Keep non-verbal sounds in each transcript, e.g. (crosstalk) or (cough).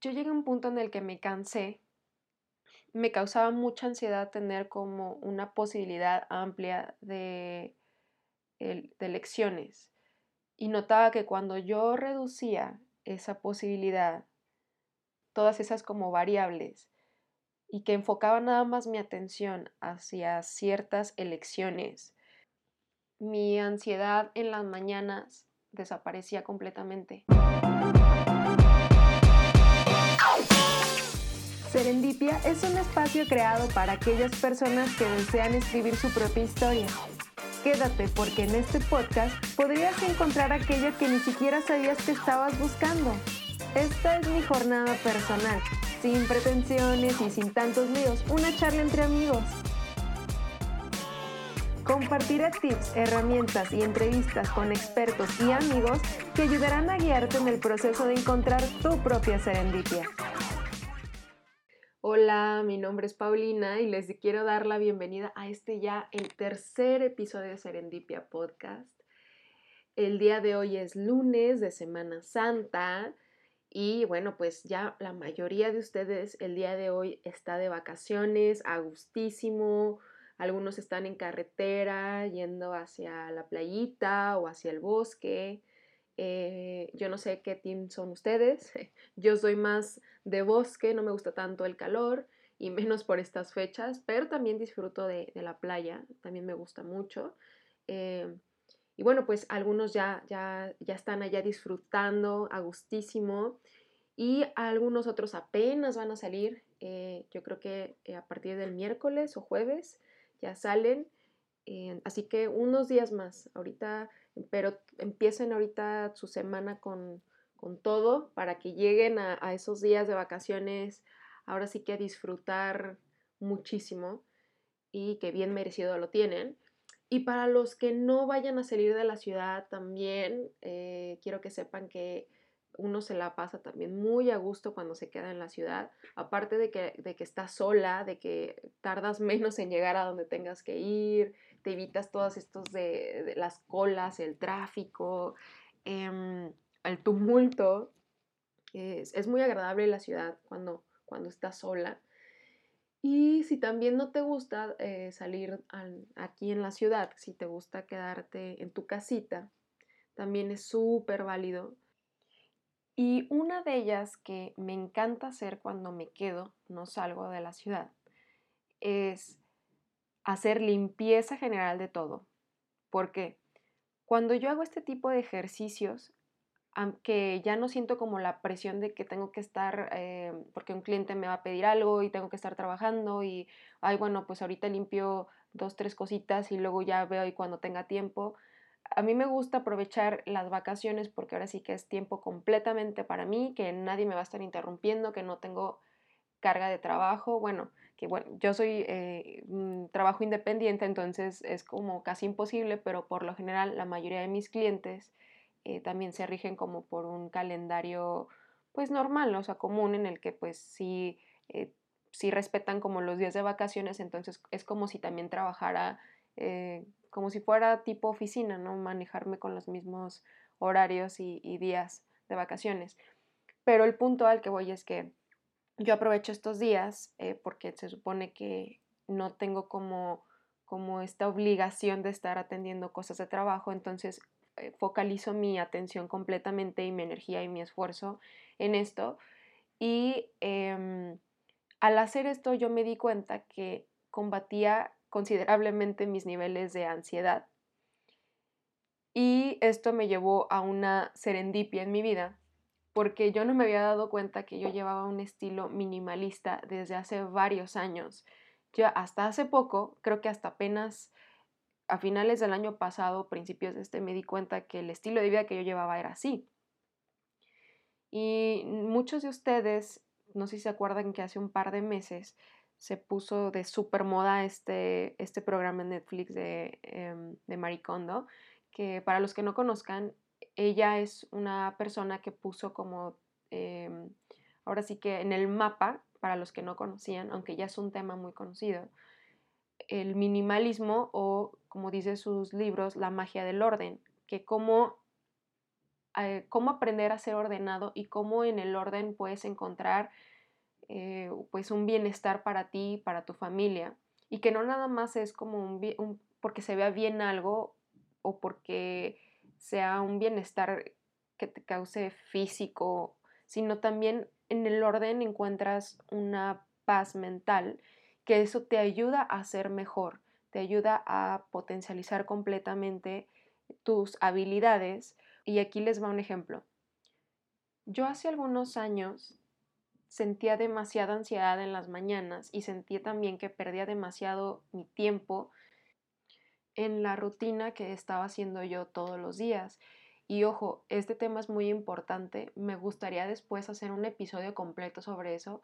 yo llegué a un punto en el que me cansé, me causaba mucha ansiedad tener como una posibilidad amplia de, elecciones y notaba que cuando yo reducía esa posibilidad, todas esas como variables, y que enfocaba nada más mi atención hacia ciertas elecciones, mi ansiedad en las mañanas desaparecía completamente. Serendipia es un espacio creado para aquellas personas que desean escribir su propia historia. Quédate porque en este podcast podrías encontrar aquello que ni siquiera sabías que estabas buscando. Esta es mi jornada personal, sin pretensiones y sin tantos líos, una charla entre amigos. Compartiré tips, herramientas y entrevistas con expertos y amigos que ayudarán a guiarte en el proceso de encontrar tu propia serendipia. Hola, mi nombre es Paulina y les quiero dar la bienvenida a este ya el tercer episodio de Serendipia Podcast. El día de hoy es lunes de Semana Santa y bueno, pues ya la mayoría de ustedes el día de hoy está de vacaciones, a gustísimo, algunos están en carretera yendo hacia la playita o hacia el bosque. Eh, yo no sé qué team son ustedes. (laughs) Yo soy más de bosque, no me gusta tanto el calor y menos por estas fechas, pero también disfruto de, la playa, también me gusta mucho. Eh, y bueno, pues algunos ya, ya, ya están allá disfrutando a gustísimo y algunos otros apenas van a salir. Eh, yo creo que a partir del miércoles o jueves ya salen. Eh, así que unos días más, ahorita, pero empiecen ahorita su semana con, todo para que lleguen a, esos días de vacaciones, ahora sí que a disfrutar muchísimo y que bien merecido lo tienen. Y para los que no vayan a salir de la ciudad también, eh, quiero que sepan que uno se la pasa también muy a gusto cuando se queda en la ciudad, aparte de que, de que estás sola, de que tardas (laughs) menos en llegar a donde tengas que ir, te evitas todas estos de, las colas, el tráfico, em, el tumulto. Es, muy agradable la ciudad cuando, cuando estás sola. Y si también no te gusta eh, salir aquí en la ciudad, si te gusta quedarte en tu casita, también es súper válido y una de ellas que me encanta hacer cuando me quedo, no salgo de la ciudad, es hacer limpieza general de todo. Porque cuando yo hago este tipo de ejercicios, aunque ya no siento como la presión de que tengo que estar, eh, porque un cliente me va a pedir algo y tengo que estar trabajando y, ay, bueno, pues ahorita limpio dos, tres cositas y luego ya veo y cuando tenga tiempo a mí me gusta aprovechar las vacaciones porque ahora sí que es tiempo completamente para mí, que nadie me va a estar interrumpiendo, que no tengo carga de trabajo. Bueno, que bueno, yo soy eh, trabajo independiente, entonces es como casi imposible, pero por lo general la mayoría de mis clientes eh, también se rigen como por un calendario pues normal, o sea, común en el que pues sí, eh, sí respetan como los días de vacaciones, entonces es como si también trabajara como si fuera tipo oficina, ¿no? Manejarme con los mismos horarios y, días de vacaciones. Pero el punto al que voy es que yo aprovecho estos días eh, porque se supone que no tengo como, como esta obligación de estar atendiendo cosas de trabajo, entonces eh, focalizo mi atención completamente y mi energía y mi esfuerzo en esto. Y em, al hacer esto yo me di cuenta que combatía considerablemente mis niveles de ansiedad. Y esto me llevó a una serendipia en mi vida, porque yo no me había dado cuenta que yo llevaba un estilo minimalista desde hace varios años. Yo hasta hace poco, creo que hasta apenas a finales del año pasado, principios de este, me di cuenta que el estilo de vida que yo llevaba era así. Y muchos de ustedes, no sé si se acuerdan que hace un par de meses se puso de super moda este, este programa en Netflix de, eh, de Marie Kondo, que para los que no conozcan, ella es una persona que puso como, em, ahora sí que en el mapa, para los que no conocían, aunque ya es un tema muy conocido, el minimalismo o, como dice sus libros, la magia del orden, que como eh, cómo aprender a ser ordenado y cómo en el orden puedes encontrar eh, pues un bienestar para ti, para tu familia. Y que no nada más es como un, porque se vea bien algo o porque sea un bienestar que te cause físico, sino también en el orden encuentras una paz mental, que eso te ayuda a ser mejor, te ayuda a potencializar completamente tus habilidades. Y aquí les va un ejemplo. Yo hace algunos años sentía demasiada ansiedad en las mañanas y sentía también que perdía demasiado mi tiempo en la rutina que estaba haciendo yo todos los días. Y ojo, este tema es muy importante. Me gustaría después hacer un episodio completo sobre eso,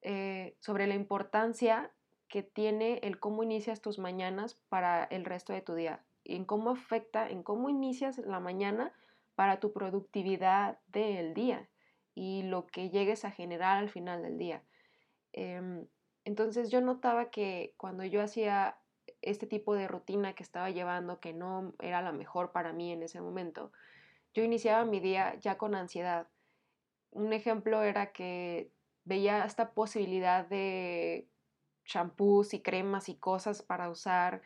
eh, sobre la importancia que tiene el cómo inicias tus mañanas para el resto de tu día, en cómo afecta, en cómo inicias la mañana para tu productividad del día y lo que llegues a generar al final del día. Em, entonces yo notaba que cuando yo hacía este tipo de rutina que estaba llevando, que no era la mejor para mí en ese momento, yo iniciaba mi día ya con ansiedad. Un ejemplo era que veía esta posibilidad de shampoos y cremas y cosas para usar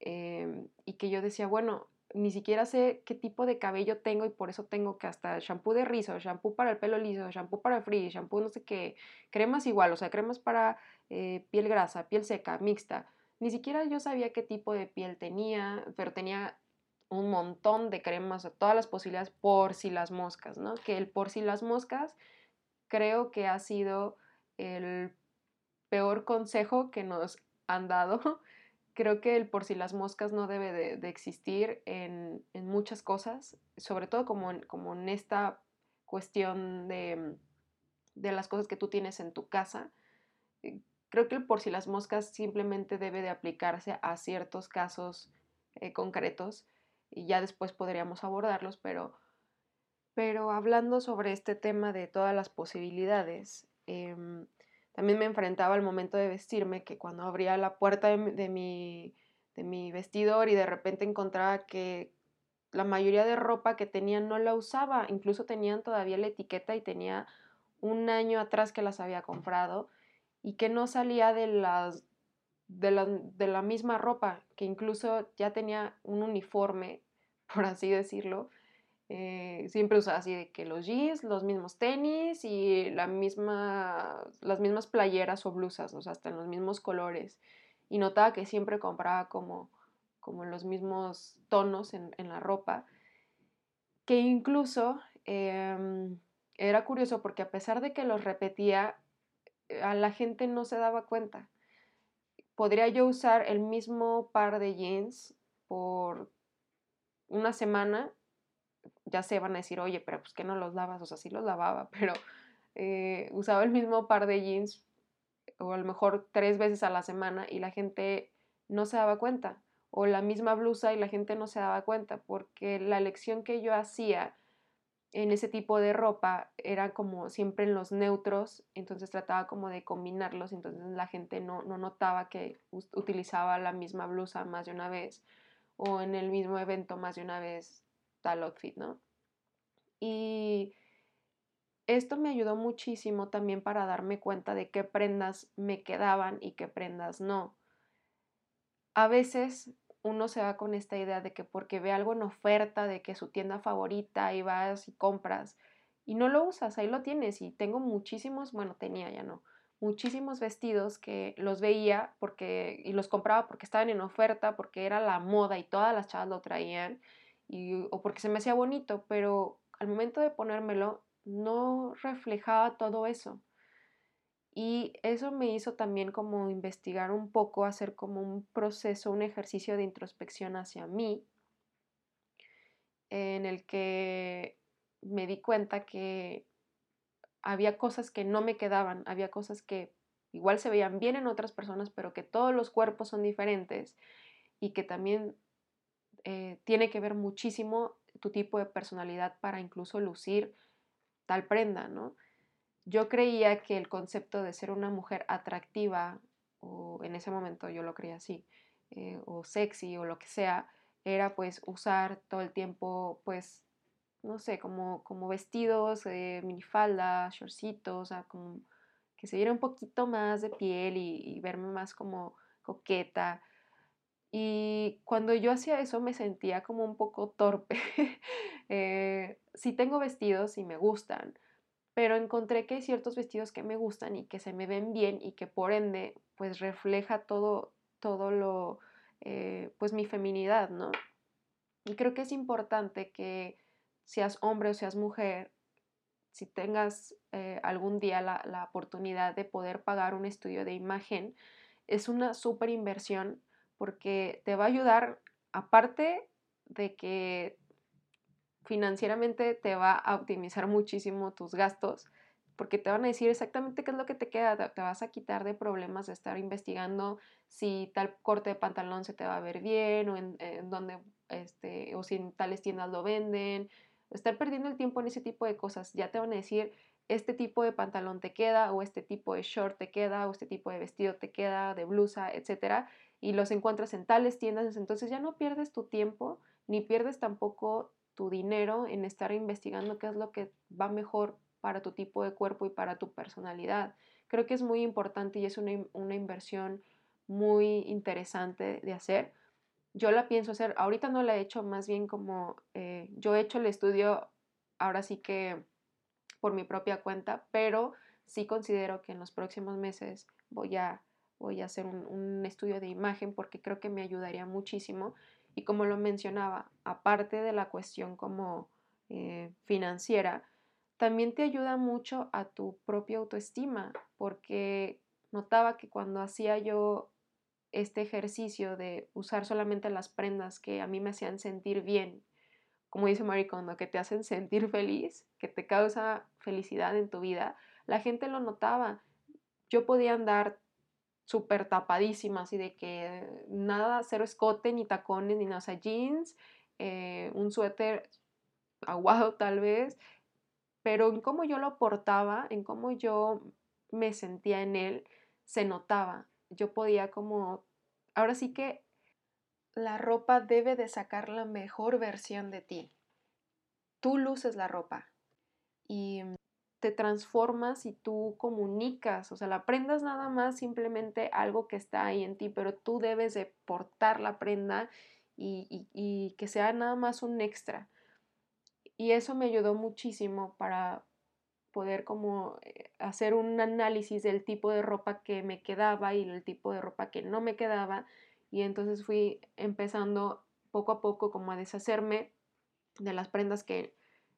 em, y que yo decía, bueno, ni siquiera sé qué tipo de cabello tengo y por eso tengo que hasta shampoo de rizo, shampoo para el pelo liso, shampoo para el frizz, shampoo no sé qué, cremas igual, o sea, cremas para eh, piel grasa, piel seca, mixta. Ni siquiera yo sabía qué tipo de piel tenía, pero tenía un montón de cremas, todas las posibilidades por si las moscas, ¿no? Que el por si las moscas creo que ha sido el peor consejo que nos han dado. (laughs) Creo que el por si las moscas no debe de, existir en, muchas cosas, sobre todo como en, como en esta cuestión de, de las cosas que tú tienes en tu casa. Eh, creo que el por si las moscas simplemente debe de aplicarse a ciertos casos eh, concretos y ya después podríamos abordarlos, pero, pero hablando sobre este tema de todas las posibilidades, em, también me enfrentaba al momento de vestirme, que cuando abría la puerta de, mi, de mi vestidor y de repente encontraba que la mayoría de ropa que tenía no la usaba, incluso tenían todavía la etiqueta y tenía un año atrás que las había comprado y que no salía de las de la, de la misma ropa, que incluso ya tenía un uniforme, (laughs) por así decirlo. Eh, siempre usaba así de que los jeans, los mismos tenis y la misma, las mismas playeras o blusas, o sea, hasta en los mismos colores. Y notaba que siempre compraba como, como los mismos tonos en, en la ropa. Que incluso em, era curioso porque a pesar de que los repetía, a la gente no se daba cuenta podría yo usar el mismo par de jeans por una semana, ya se van a decir, oye, pero pues que no los lavas, o sea, sí los lavaba, (laughs) pero eh, usaba el mismo par de jeans o a lo mejor tres veces a la semana y la gente no se daba cuenta, o la misma blusa y la gente no se daba cuenta, porque la elección que yo hacía en ese tipo de ropa era como siempre en los neutros, entonces trataba como de combinarlos, entonces la gente no, notaba que utilizaba la misma blusa más de una vez o en el mismo evento más de una vez outfit, ¿no? Y esto me ayudó muchísimo también para darme cuenta de qué prendas me quedaban y qué prendas no. A veces uno se va con esta idea de que porque ve algo en oferta, de que su tienda favorita y vas y compras y no lo usas, ahí lo tienes y tengo muchísimos, bueno, tenía ya no, muchísimos vestidos que los veía porque y los compraba porque estaban en oferta, porque era la moda y todas las chavas lo traían o porque se me hacía bonito, pero al momento de ponérmelo no reflejaba todo eso. Y eso me hizo también como investigar un poco, hacer como un proceso, un ejercicio de introspección hacia mí, en el que me di cuenta que había cosas que no me quedaban, había cosas que igual se veían bien en otras personas, pero que todos los cuerpos son diferentes y que también eh, tiene que ver muchísimo tu tipo de personalidad para incluso lucir tal prenda, ¿no? yo creía que el concepto de ser una mujer atractiva, o en ese momento yo lo creía así, eh, o sexy o lo que sea, era pues usar todo el tiempo pues no sé, como, como vestidos, eh, minifaldas, shortcitos, o sea, como que se viera un poquito más de piel y, verme más como coqueta. Y cuando yo hacía eso me sentía como un poco torpe. (laughs) eh, sí tengo vestidos y me gustan, pero encontré que hay ciertos vestidos que me gustan y que se me ven bien y que por ende pues refleja todo, todo lo, eh, pues mi feminidad, ¿no? Y creo que es importante que seas hombre o seas mujer, si tengas eh, algún día la, oportunidad de poder pagar un estudio de imagen, es una súper inversión porque te va a ayudar, aparte de que financieramente te va a optimizar muchísimo tus gastos, porque te van a decir exactamente qué es lo que te queda, te vas a quitar de problemas de estar investigando si tal corte de pantalón se te va a ver bien o en, en dónde, este, o si en tales tiendas lo venden, estar perdiendo el tiempo en ese tipo de cosas. Ya te van a decir, este tipo de pantalón te queda, o este tipo de short te queda, o este tipo de vestido te queda, de blusa, etcétera, y los encuentras en tales tiendas. Entonces ya no pierdes tu tiempo, ni pierdes tampoco tu dinero en estar investigando qué es lo que va mejor para tu tipo de cuerpo y para tu personalidad. Creo que es muy importante y es una, una inversión muy interesante de hacer yo la pienso hacer, ahorita no la he hecho, más bien como eh, yo he hecho el estudio ahora sí que por mi propia cuenta, pero sí considero que en los próximos meses voy a, voy a hacer un, estudio de imagen porque creo que me ayudaría muchísimo. Y como lo mencionaba, aparte de la cuestión como eh, financiera, también te ayuda mucho a tu propia autoestima, porque notaba que cuando hacía yo este ejercicio de usar solamente las prendas que a mí me hacían sentir bien, como dice Marie Kondo, que te hacen sentir feliz, que te causa felicidad en tu vida, la gente lo notaba. Yo podía andar súper tapadísima, así de que nada, cero escote, ni tacones, ni nada, o sea, jeans, eh, un suéter aguado tal vez, pero en cómo yo lo portaba, en cómo yo me sentía en él, se notaba. Yo podía como Ahora sí que la ropa debe de sacar la mejor versión de ti. Tú luces la ropa y te transformas y tú comunicas, o sea, la prenda es nada más simplemente algo que está ahí en ti, pero tú debes de portar la prenda y, y que sea nada más un extra. Y eso me ayudó muchísimo para poder como eh, hacer un análisis del tipo de ropa que me quedaba y el tipo de ropa que no me quedaba y entonces fui empezando poco a poco como a deshacerme de las prendas que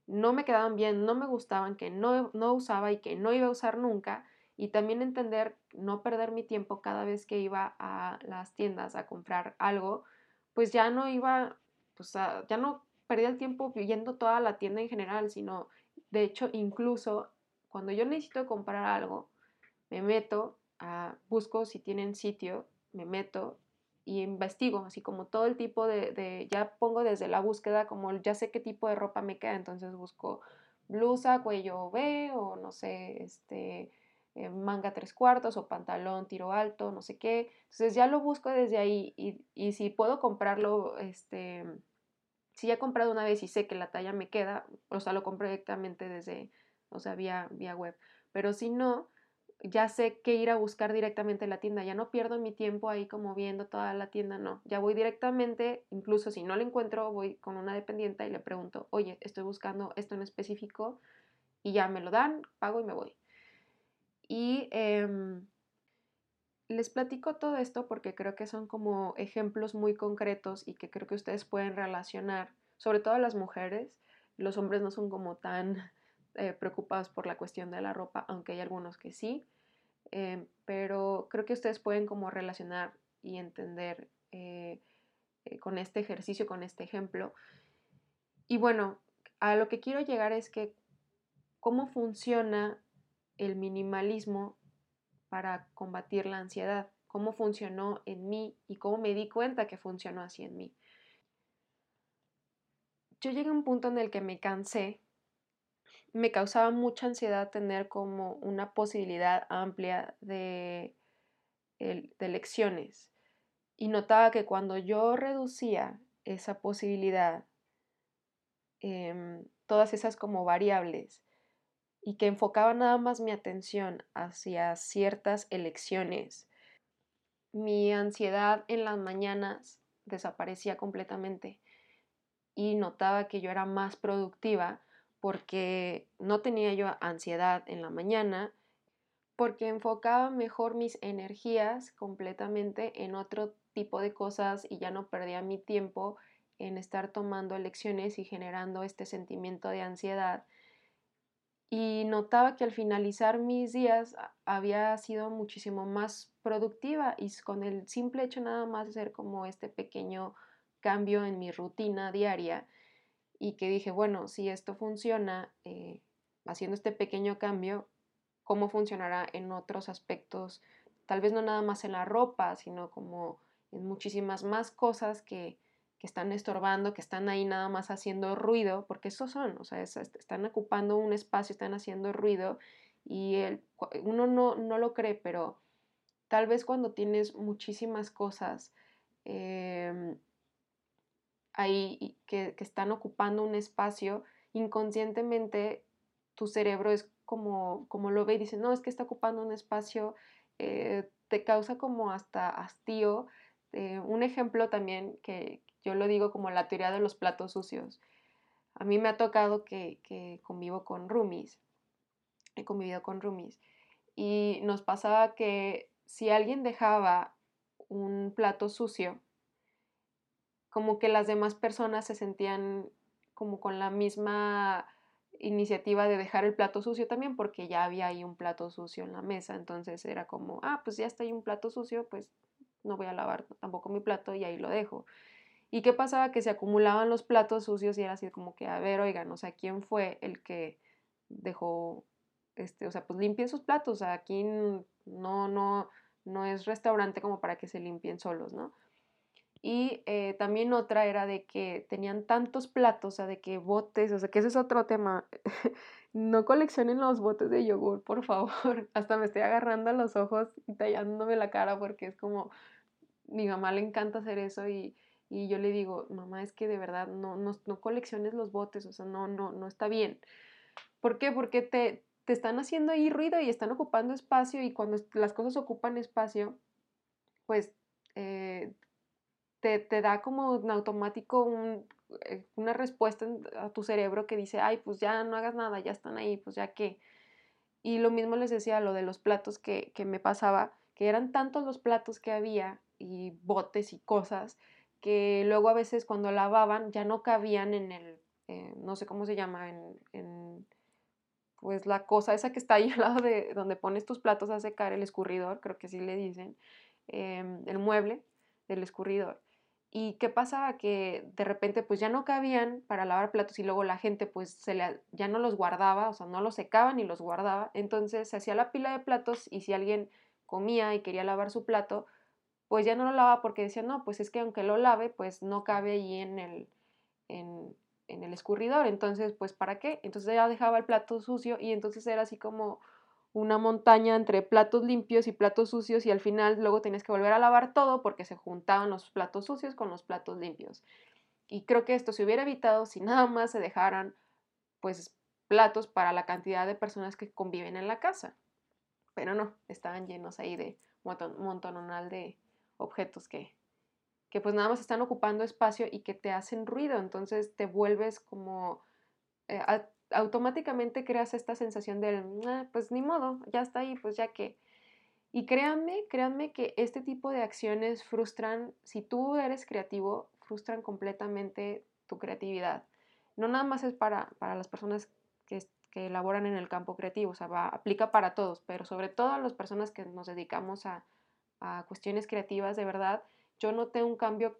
no me quedaban bien, no me gustaban, que no, no usaba y que no iba a usar nunca y también entender no perder mi tiempo cada vez que iba a las tiendas a comprar algo, pues ya no iba, pues ya no perdía el tiempo viendo toda la tienda en general, sino de hecho, incluso cuando yo necesito comprar algo, me meto, a, busco si tienen sitio, me meto y investigo, así como todo el tipo de, ya pongo desde la búsqueda, como ya sé qué tipo de ropa me queda, entonces busco blusa, cuello V o no sé, este, eh, manga tres cuartos o pantalón tiro alto, no sé qué. Entonces ya lo busco desde ahí y, y si puedo comprarlo, este, si ya he comprado una vez y sé que la talla me queda, o sea, lo compro directamente desde, o sea, vía, vía web. Pero si no, ya sé que ir a buscar directamente la tienda, ya no pierdo mi tiempo ahí como viendo toda la tienda, no, ya voy directamente, incluso si no lo encuentro, voy con una dependiente y le pregunto, oye, estoy buscando esto en específico y ya me lo dan, pago y me voy. Y em, les platico todo esto porque creo que son como ejemplos muy concretos y que creo que ustedes pueden relacionar, sobre todo las mujeres. Los hombres no son como tan eh, preocupados por la cuestión de la ropa, aunque hay algunos que sí. Eh, pero creo que ustedes pueden como relacionar y entender eh, con este ejercicio, con este ejemplo. Y bueno, a lo que quiero llegar es que cómo funciona el minimalismo para combatir la ansiedad, cómo funcionó en mí y cómo me di cuenta que funcionó así en mí. Yo llegué a un punto en el que me cansé, me causaba mucha ansiedad tener como una posibilidad amplia de, de elecciones y notaba que cuando yo reducía esa posibilidad, em, todas esas como variables y que enfocaba nada más mi atención hacia ciertas elecciones, mi ansiedad en las mañanas desaparecía completamente. Y notaba que yo era más productiva porque no tenía yo ansiedad en la mañana, porque enfocaba mejor mis energías completamente en otro tipo de cosas y ya no perdía mi tiempo en estar tomando elecciones y generando este sentimiento de ansiedad. Y notaba que al finalizar mis días había sido muchísimo más productiva y con el simple hecho nada más de hacer como este pequeño cambio en mi rutina diaria y que dije, bueno, si esto funciona, eh, haciendo este pequeño cambio, ¿cómo funcionará en otros aspectos? Tal vez no nada más en la ropa, sino como en muchísimas más cosas que, que están estorbando, que están ahí nada más haciendo ruido, porque esos son, o sea, están ocupando un espacio, están haciendo ruido y el, uno no, no, lo cree, pero tal vez cuando tienes muchísimas cosas em, ahí que, que, están ocupando un espacio, inconscientemente tu cerebro es como, como lo ve y dice, no, es que está ocupando un espacio, eh, te causa como hasta hastío. Eh, un ejemplo también que, yo lo digo como la teoría de los platos sucios. A mí me ha tocado que, convivo con roomies, he convivido con roomies, y nos pasaba que si alguien dejaba un plato sucio, como que las demás personas se sentían como con la misma iniciativa de dejar el plato sucio también porque ya había ahí un plato sucio en la mesa, entonces era como, ah, pues ya está ahí un plato sucio, pues no voy a lavar tampoco mi plato y ahí lo dejo. ¿Y qué pasaba? Que se acumulaban los platos sucios y era así como que, a ver, oigan, o sea, ¿quién fue el que dejó, este, o sea, pues limpien sus platos, o sea, aquí no, no, no es restaurante como para que se limpien solos, ¿no? Y eh, también otra era de que tenían tantos platos, o sea, de que botes, o sea, que ese es otro tema. (laughs) no coleccionen los botes de yogur, por favor. (laughs) Hasta me estoy agarrando los ojos y tallándome la cara porque es como, mi mamá le encanta hacer eso y, y yo le digo, mamá, es que de verdad no, no, colecciones los botes, o sea, no, no, no está bien. ¿Por qué? Porque te, te están haciendo ahí ruido y están ocupando espacio y cuando las cosas ocupan espacio, pues eh, te, te, da como en automático un, eh, una respuesta a tu cerebro que dice, ay, pues ya no hagas nada, ya están ahí, pues ya qué. Y lo mismo les decía lo de los platos que, que me pasaba, que eran tantos los platos que había y botes y cosas, que luego a veces cuando lavaban ya no cabían en el, eh, no sé cómo se llama, en, pues la cosa esa que está ahí (laughs) al lado de donde pones tus platos a secar, el escurridor, creo que así le dicen, em, el mueble del escurridor. ¿Y qué pasaba? Que de repente pues ya no cabían para lavar platos y luego la gente pues se le, ya no los guardaba, o sea, no los secaba ni los guardaba. Entonces se hacía la pila de platos y si alguien comía y quería lavar su plato, pues ya no lo lava porque decía, no, pues es que aunque lo lave, pues no cabe ahí en el, en, en el escurridor, entonces, pues ¿para qué? Entonces ya dejaba el plato sucio y entonces era así como una montaña entre platos limpios y platos sucios y al final luego tenías que volver a lavar todo porque se juntaban los platos sucios con los platos limpios. Y creo que esto se hubiera evitado si nada más se dejaran pues platos para la cantidad de personas que conviven en la casa. Pero no, estaban llenos ahí de un montonal de, objetos que, que pues nada más están ocupando espacio y que te hacen ruido, entonces te vuelves como eh, automáticamente creas esta sensación del, ah, pues ni modo, ya está ahí, pues ya que... Y créanme, créanme que este tipo de acciones frustran, si tú eres creativo, frustran completamente tu creatividad. No nada más es para, para las personas que, que elaboran en el campo creativo, o sea, aplica para todos, pero sobre todo a las personas que nos dedicamos a, a cuestiones creativas, de verdad, yo noté un cambio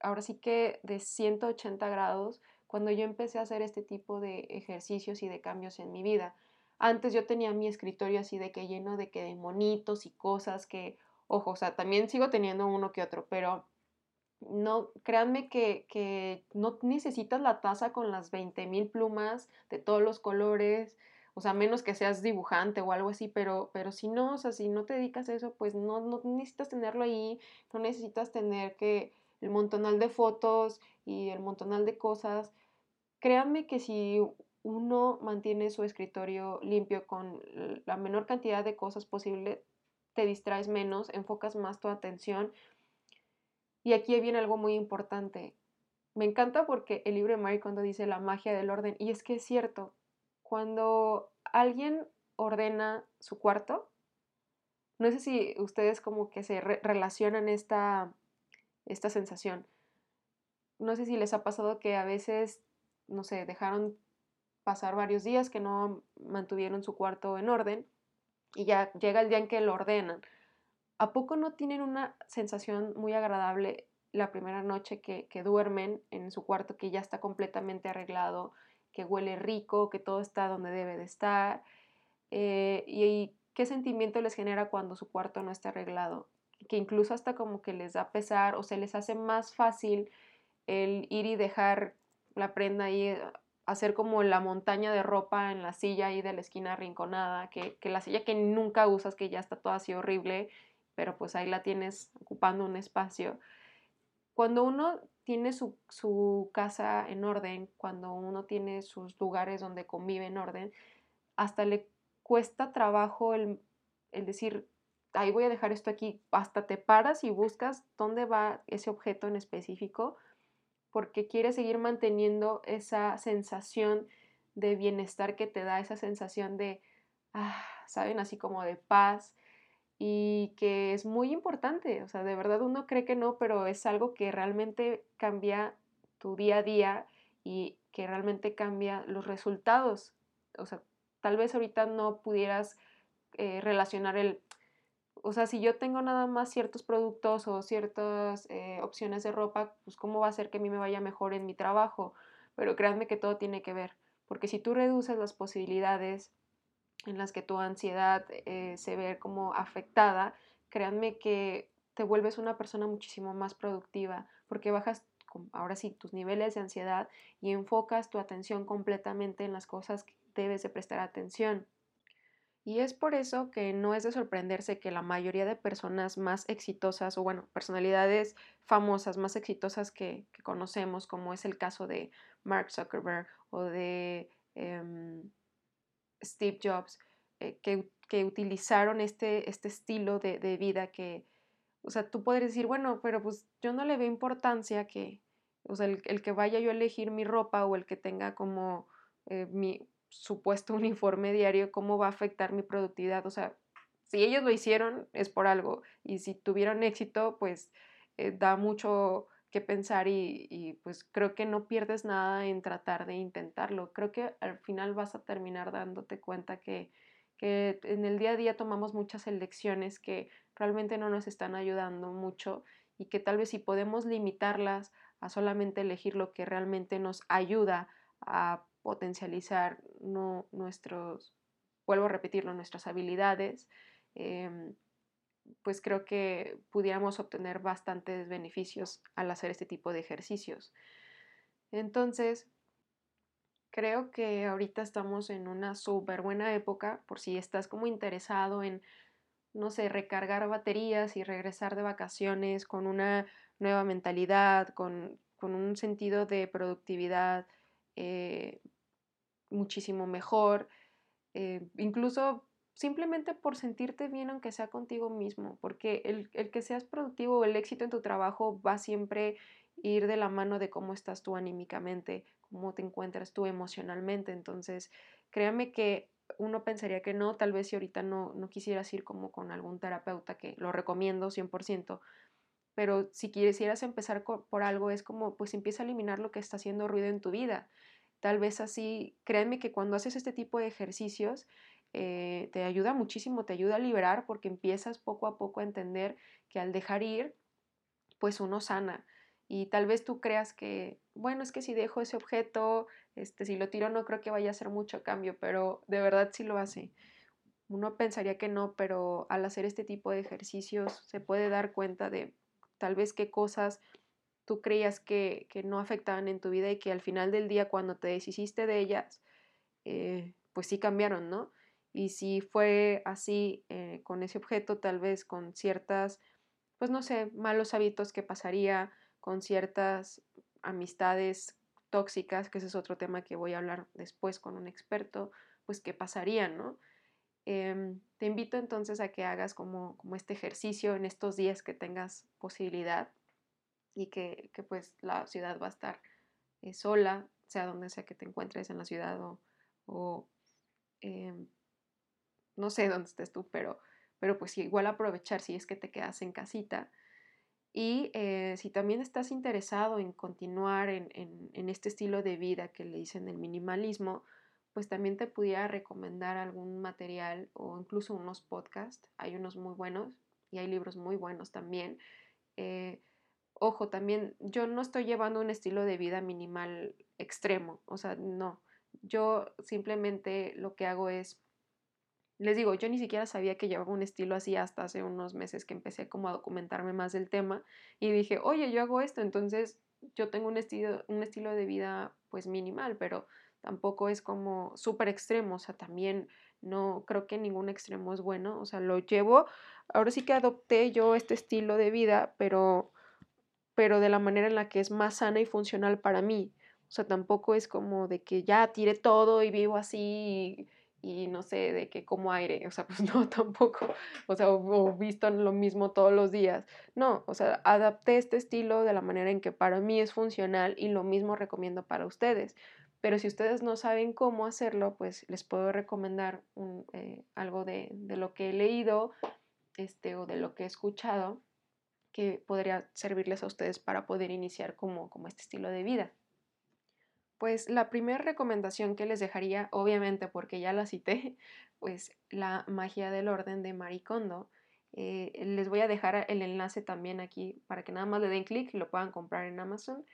ahora sí que de 180 grados cuando yo empecé a hacer este tipo de ejercicios y de cambios en mi vida. Antes yo tenía mi escritorio así de que lleno de que de monitos y cosas que, ojo, o sea, también sigo teniendo uno que otro, pero no, créanme que, que no necesitas la taza con las 20 mil plumas de todos los colores, o sea, menos que seas dibujante o algo así, pero, pero si no, o sea, si no te dedicas a eso, pues no, no necesitas tenerlo ahí, no necesitas tener que el montonal de fotos y el montonal de cosas. créanme que si uno mantiene su escritorio limpio con la menor cantidad de cosas posible, te distraes menos, enfocas más tu atención. Y aquí viene algo muy importante. Me encanta porque el libro de Mary cuando dice la magia del orden, y es que es cierto, cuando alguien ordena su cuarto, no sé si ustedes como que se relacionan esta, esta sensación. No sé si les ha pasado que a veces, no sé, dejaron pasar varios días que no mantuvieron su cuarto en orden y ya llega el día en que lo ordenan. ¿A poco no tienen una sensación muy agradable la primera noche que, duermen en su cuarto que ya está completamente arreglado, que huele rico, que todo está donde debe de estar? Eh, y, qué sentimiento les genera cuando su cuarto no está arreglado? Que incluso hasta como que les da pesar o se les hace más fácil el ir y dejar la prenda ahí hacer como la montaña de ropa en la silla ahí de la esquina arrinconada, que, que la silla que nunca usas, que ya está toda así horrible, pero pues ahí la tienes ocupando un espacio. Cuando uno tiene su, su, casa en orden, cuando uno tiene sus lugares donde convive en orden, hasta le cuesta trabajo el, el decir, ahí voy a dejar esto aquí, hasta te paras y buscas dónde va ese objeto en específico porque quiere seguir manteniendo esa sensación de bienestar que te da, esa sensación de, ah, saben, así como de paz y que es muy importante, o sea, de verdad uno cree que no, pero es algo que realmente cambia tu día a día y que realmente cambia los resultados. O sea, tal vez ahorita no pudieras eh, relacionar el, o sea, si yo tengo nada más ciertos productos o ciertas eh, opciones de ropa, pues cómo va a ser que a mí me vaya mejor en mi trabajo. Pero créanme que todo tiene que ver, porque si tú reduces las posibilidades en las que tu ansiedad eh, se ve como afectada, créanme que te vuelves una persona muchísimo más productiva, porque bajas ahora sí tus niveles de ansiedad y enfocas tu atención completamente en las cosas que debes de prestar atención. Y es por eso que no es de sorprenderse que la mayoría de personas más exitosas, o bueno, personalidades famosas más exitosas que, conocemos, como es el caso de Mark Zuckerberg o de em, Steve Jobs, eh, que, utilizaron este, este estilo de, vida que, o sea, tú podrías decir, bueno, pero pues yo no le veo importancia que, o sea, el, que vaya yo a elegir mi ropa o el que tenga como eh, mi, supuesto uniforme diario, ¿cómo va a afectar mi productividad? O sea, si ellos lo hicieron es por algo y si tuvieron éxito, pues eh, da mucho que pensar y, pues creo que no pierdes nada en tratar de intentarlo. Creo que al final vas a terminar dándote cuenta que, que en el día a día tomamos muchas elecciones que realmente no nos están ayudando mucho y que tal vez si podemos limitarlas a solamente elegir lo que realmente nos ayuda a potencializar nuestros, vuelvo a repetirlo, nuestras habilidades, em, pues creo que pudiéramos obtener bastantes beneficios al hacer este tipo de ejercicios. Entonces, creo que ahorita estamos en una súper buena época por si estás como interesado en, no sé, recargar baterías y regresar de vacaciones con una nueva mentalidad, con, con un sentido de productividad, eh, muchísimo mejor, eh, incluso simplemente por sentirte bien aunque sea contigo mismo, porque el, el que seas productivo, el éxito en tu trabajo va siempre ir de la mano de cómo estás tú anímicamente, cómo te encuentras tú emocionalmente. Entonces, créame que uno pensaría que no, tal vez si ahorita no, no quisieras ir como con algún terapeuta, que lo recomiendo 100%, pero si quisieras empezar por algo, es como, pues empieza a eliminar lo que está haciendo ruido en tu vida. Tal vez así, créanme que cuando haces este tipo de ejercicios, eh, te ayuda muchísimo, te ayuda a liberar porque empiezas poco a poco a entender que al dejar ir, pues uno sana. Y tal vez tú creas que, bueno, es que si dejo ese objeto, este, si lo tiro no creo que vaya a hacer mucho cambio, pero de verdad sí lo hace. Uno pensaría que no, pero al hacer este tipo de ejercicios se puede dar cuenta de tal vez qué cosas tú creías que, no afectaban en tu vida y que al final del día cuando te deshiciste de ellas, eh, pues sí cambiaron, ¿no? Y si fue así eh, con ese objeto, tal vez con ciertas, pues no sé, malos hábitos que pasaría, con ciertas amistades tóxicas, que ese es otro tema que voy a hablar después con un experto, pues qué pasaría, ¿no? Em, te invito entonces a que hagas como, como, este ejercicio en estos días que tengas posibilidad y que, que pues la ciudad va a estar eh, sola, sea donde sea que te encuentres en la ciudad o, em, no sé dónde estés tú, pero, pero pues igual aprovechar si es que te quedas en casita. Y eh, si también estás interesado en continuar en, en, este estilo de vida que le dicen el minimalismo, pues también te pudiera recomendar algún material o incluso unos podcasts. Hay unos muy buenos y hay libros muy buenos también. Eh, ojo, también yo no estoy llevando un estilo de vida minimal extremo, o sea, no. Yo simplemente lo que hago es les digo, yo ni siquiera sabía que llevaba un estilo así hasta hace unos meses que empecé como a documentarme más del tema y dije, oye, yo hago esto, entonces yo tengo un estilo, un estilo de vida pues minimal, pero tampoco es como súper extremo, o sea, también no creo que ningún extremo es bueno, o sea, lo llevo, ahora sí que adopté yo este estilo de vida, pero, pero de la manera en la que es más sana y funcional para mí, o sea, tampoco es como de que ya tiré todo y vivo así y no sé, de que como aire, o sea, (laughs) pues no, tampoco, o sea, o, visto lo mismo todos los días. No, o sea, adapté este estilo de la manera en que para mí es funcional y lo mismo recomiendo para ustedes. Pero si ustedes no saben cómo hacerlo, pues les puedo recomendar eh, algo de, lo que he leído este, o de lo que he escuchado que podría servirles a ustedes para poder iniciar como, como este estilo de vida. Pues la primera recomendación que les dejaría, obviamente porque ya la cité, (laughs) pues la magia del orden de Maricondo. Eh, les voy a dejar el enlace también aquí para que nada más le den clic y lo puedan comprar en Amazon.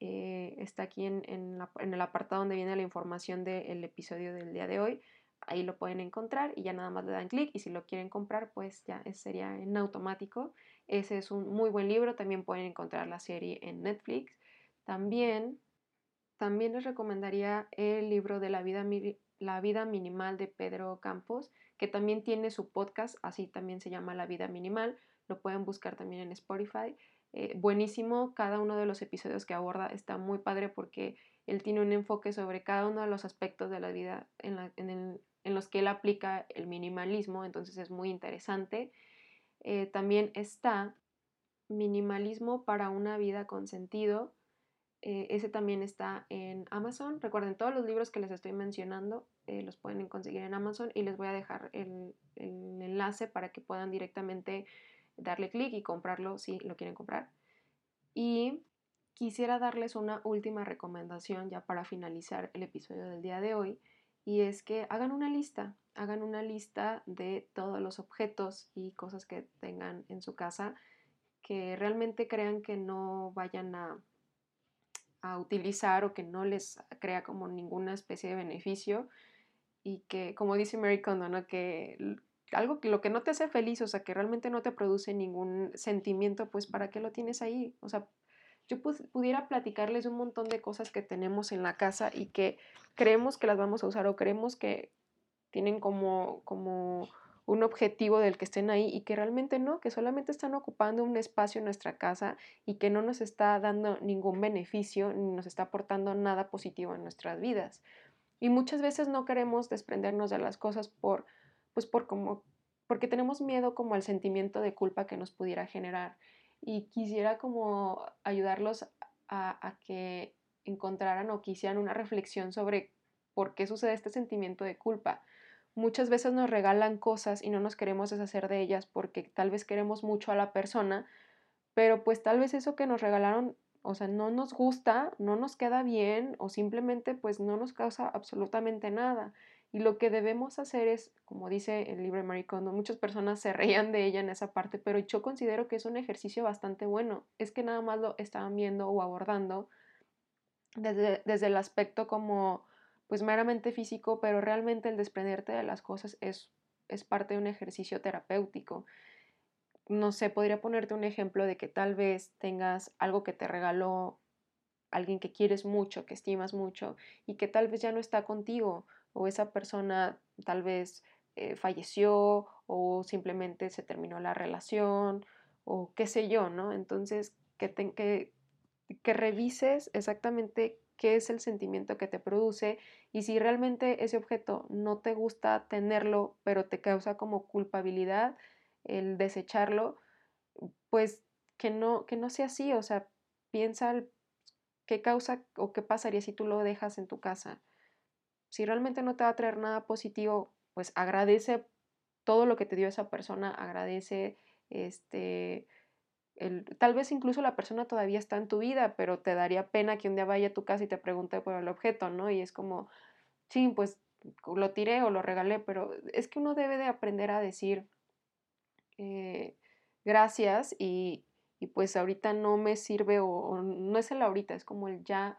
Eh, está aquí en, el apartado donde viene la información del episodio del día de hoy. Ahí lo pueden encontrar y ya nada más le dan clic y si lo quieren comprar pues ya sería en automático. Ese es un muy buen libro. También pueden encontrar la serie en Netflix. También también les recomendaría el libro de la vida, la vida minimal de Pedro Campos, que también tiene su podcast, así también se llama La vida minimal. Lo pueden buscar también en Spotify. Eh, buenísimo, cada uno de los episodios que aborda está muy padre porque él tiene un enfoque sobre cada uno de los aspectos de la vida en, los que él aplica el minimalismo, entonces es muy interesante. Eh, también está Minimalismo para una vida con sentido, eh, ese también está en Amazon. Recuerden, todos los libros que les estoy mencionando los pueden conseguir en Amazon y les voy a dejar el, enlace para que puedan directamente darle clic y comprarlo si lo quieren comprar. Y quisiera darles una última recomendación ya para finalizar el episodio del día de hoy y es que hagan una lista, hagan una lista de todos los objetos y cosas que tengan en su casa que realmente crean que no vayan a a utilizar o que no les crea como ninguna especie de beneficio y que, como dice Mary Kondo, ¿no? que algo que lo que no te hace feliz, o sea, que realmente no te produce ningún sentimiento, pues ¿para qué lo tienes ahí? O sea, yo pudiera platicarles un montón de cosas que tenemos en la casa y que creemos que las vamos a usar o creemos que tienen como, como un objetivo del que estén ahí y que realmente no, que solamente están ocupando un espacio en nuestra casa y que no nos está dando ningún beneficio ni nos está aportando nada positivo en nuestras vidas. Y muchas veces no queremos desprendernos de las cosas por, pues por como, porque tenemos miedo como al sentimiento de culpa que nos pudiera generar. Y quisiera como ayudarlos a, que encontraran o quisieran una reflexión sobre por qué sucede este sentimiento de culpa muchas veces nos regalan cosas y no nos queremos deshacer de ellas porque tal vez queremos mucho a la persona, pero pues tal vez eso que nos regalaron, o sea, no nos gusta, no nos queda bien o simplemente pues no nos causa absolutamente nada. Y lo que debemos hacer es, como dice el libro de Marie Kondo, muchas personas se (laughs) reían de ella en esa parte, pero yo considero que es un ejercicio bastante bueno. Es que nada más lo estaban viendo o abordando desde, desde el aspecto como pues meramente físico, pero realmente el desprenderte de las cosas es, es parte de un ejercicio terapéutico. No sé, podría ponerte un ejemplo de que tal vez tengas algo que te regaló alguien que quieres mucho, que estimas mucho y que tal vez ya no está contigo o esa persona tal vez eh, falleció o simplemente se terminó la relación o qué sé yo, ¿no? Entonces, que, que, que revises exactamente qué es el sentimiento que te produce y si realmente ese objeto no te gusta tenerlo, pero te causa como culpabilidad el desecharlo, pues que no, que no sea así, o sea, piensa qué causa o qué pasaría si tú lo dejas en tu casa. Si realmente no te va a traer nada positivo, pues agradece todo lo que te dio esa persona, agradece este tal vez incluso la persona todavía está en tu vida, pero te daría pena que un día vaya a tu casa y te pregunte por el objeto, ¿no? Y es como, sí, pues lo tiré o lo regalé, pero es que uno debe de aprender a decir eh, gracias y, pues ahorita no me sirve o, no es el ahorita, es como el ya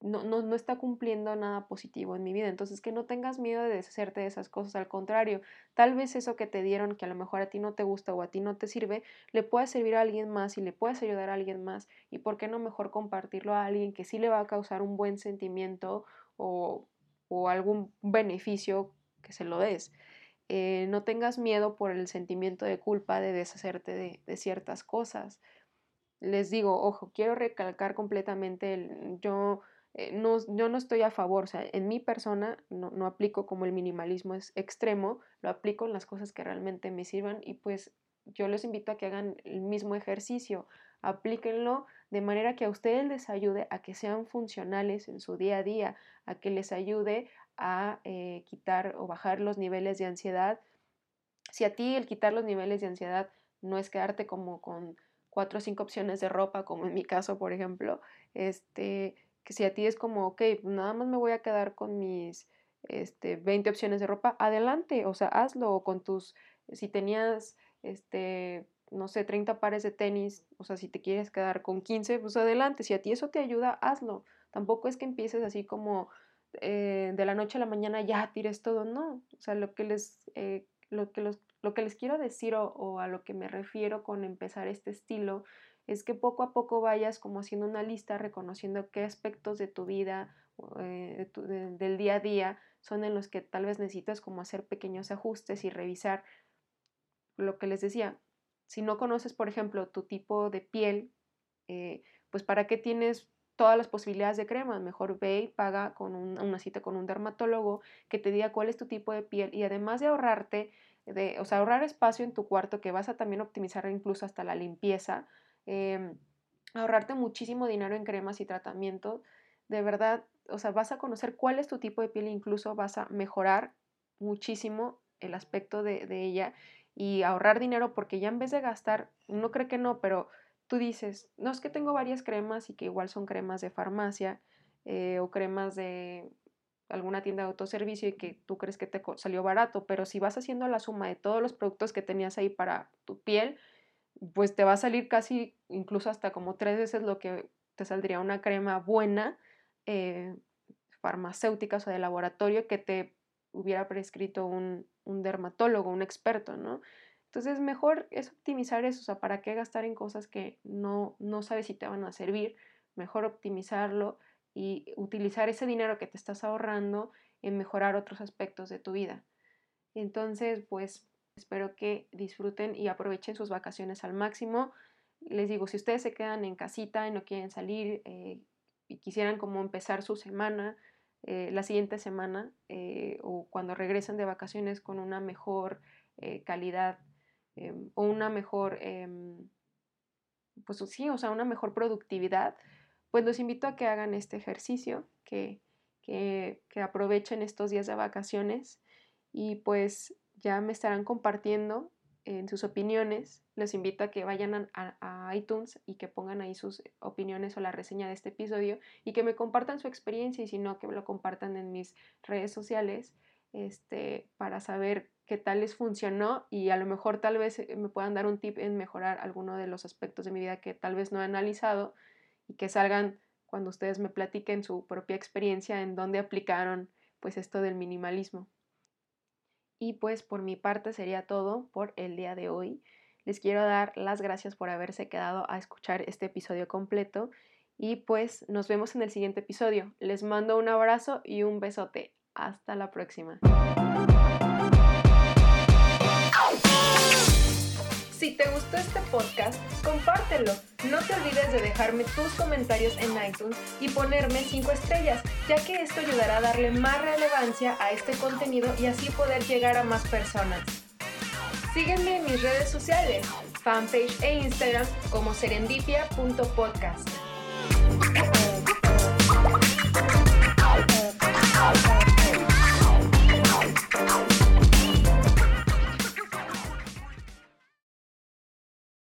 no, no, no, está cumpliendo nada positivo en mi vida. Entonces, que no tengas miedo de deshacerte de esas cosas. Al contrario, tal vez eso que te dieron, que a lo mejor a ti no te gusta o a ti no te sirve, le puede servir a alguien más y le puedes ayudar a alguien más. Y por qué no mejor compartirlo a alguien que sí le va a causar un buen sentimiento o, o algún beneficio que se lo des. Eh, no tengas miedo por el sentimiento de culpa de deshacerte de, de ciertas cosas. Les digo, ojo, quiero recalcar completamente el yo eh, no, yo no estoy a favor, o sea, en mi persona no, no, aplico como el minimalismo es extremo, lo aplico en las cosas que realmente me sirvan y pues yo les invito a que hagan el mismo ejercicio, aplíquenlo de manera que a ustedes les ayude a que sean funcionales en su día a día, a que les ayude a eh, quitar o bajar los niveles de ansiedad. Si a ti el quitar los niveles de ansiedad no es quedarte como con cuatro o cinco opciones de ropa, como en mi caso, por ejemplo, este, que si a ti es como, ok, nada más me voy a quedar con mis este, 20 opciones de ropa, adelante, o sea, hazlo, o con tus, si tenías, este, no sé, 30 pares de tenis, o sea, si te quieres quedar con 15, pues adelante, si a ti eso te ayuda, hazlo. Tampoco es que empieces así como eh, de la noche a la mañana ya tires todo, no, o sea, lo que les, eh, lo que los, lo que les quiero decir o, o a lo que me refiero con empezar este estilo es que poco a poco vayas como haciendo una lista, reconociendo qué aspectos de tu vida, eh, del día a día, son en los que tal vez necesitas como hacer pequeños ajustes y revisar lo que les decía. Si no conoces, por ejemplo, tu tipo de piel, eh, pues para qué tienes todas las posibilidades de cremas. Mejor ve y paga con una cita con un dermatólogo que te diga cuál es tu tipo de piel y además de ahorrarte, de, o sea, ahorrar espacio en tu cuarto que vas a también optimizar incluso hasta la limpieza, Em, ahorrarte muchísimo dinero en cremas y tratamientos. De verdad, o sea, vas a conocer cuál es tu tipo de piel, incluso vas a mejorar muchísimo el aspecto de, ella y ahorrar dinero porque ya en vez de gastar, no cree que no, pero tú dices, no es que tengo varias cremas y que igual son cremas de farmacia eh, o cremas de alguna tienda de autoservicio y que tú crees que te salió barato, pero si vas haciendo la suma de todos los productos que tenías ahí para tu piel, pues te va a salir casi incluso hasta como tres veces lo que te saldría una crema buena eh, farmacéutica o de laboratorio que te hubiera prescrito un, dermatólogo, un experto, ¿no? Entonces, mejor es optimizar eso, o sea, ¿para qué gastar en cosas que no, no sabes si te van a servir? Mejor optimizarlo y utilizar ese dinero que te estás ahorrando en mejorar otros aspectos de tu vida. Entonces, pues Espero que disfruten y aprovechen sus vacaciones al máximo. Les digo, si ustedes se quedan en casita y no quieren salir eh, y quisieran como empezar su semana, eh, la siguiente semana eh, o cuando regresen de vacaciones con una mejor calidad o una mejor, em, pues sí, o sea, una mejor productividad, pues los invito a que hagan este ejercicio, que, que aprovechen estos días de vacaciones y pues ya me estarán compartiendo en sus opiniones. Les invito a que vayan a, iTunes y que pongan ahí sus opiniones o la reseña de este episodio y que me compartan su experiencia y si no, que lo compartan en mis redes sociales este, para saber qué tal les funcionó y a lo mejor tal vez eh, me puedan dar un tip en mejorar alguno de los aspectos de mi vida que tal vez no he analizado y que salgan cuando ustedes me platiquen su propia experiencia en dónde aplicaron pues esto del minimalismo. Y pues por mi parte sería todo por el día de hoy. Les quiero dar las gracias por haberse quedado a escuchar este episodio completo y pues nos vemos en el siguiente episodio. Les mando un abrazo y un besote. Hasta la próxima. Si te gustó este podcast, compártelo no te olvides de dejarme tus comentarios en iTunes y ponerme 5 estrellas, ya que esto ayudará a darle más relevancia a este contenido y así poder llegar a más personas. Sígueme en mis redes sociales, fanpage e Instagram como serendipia.podcast.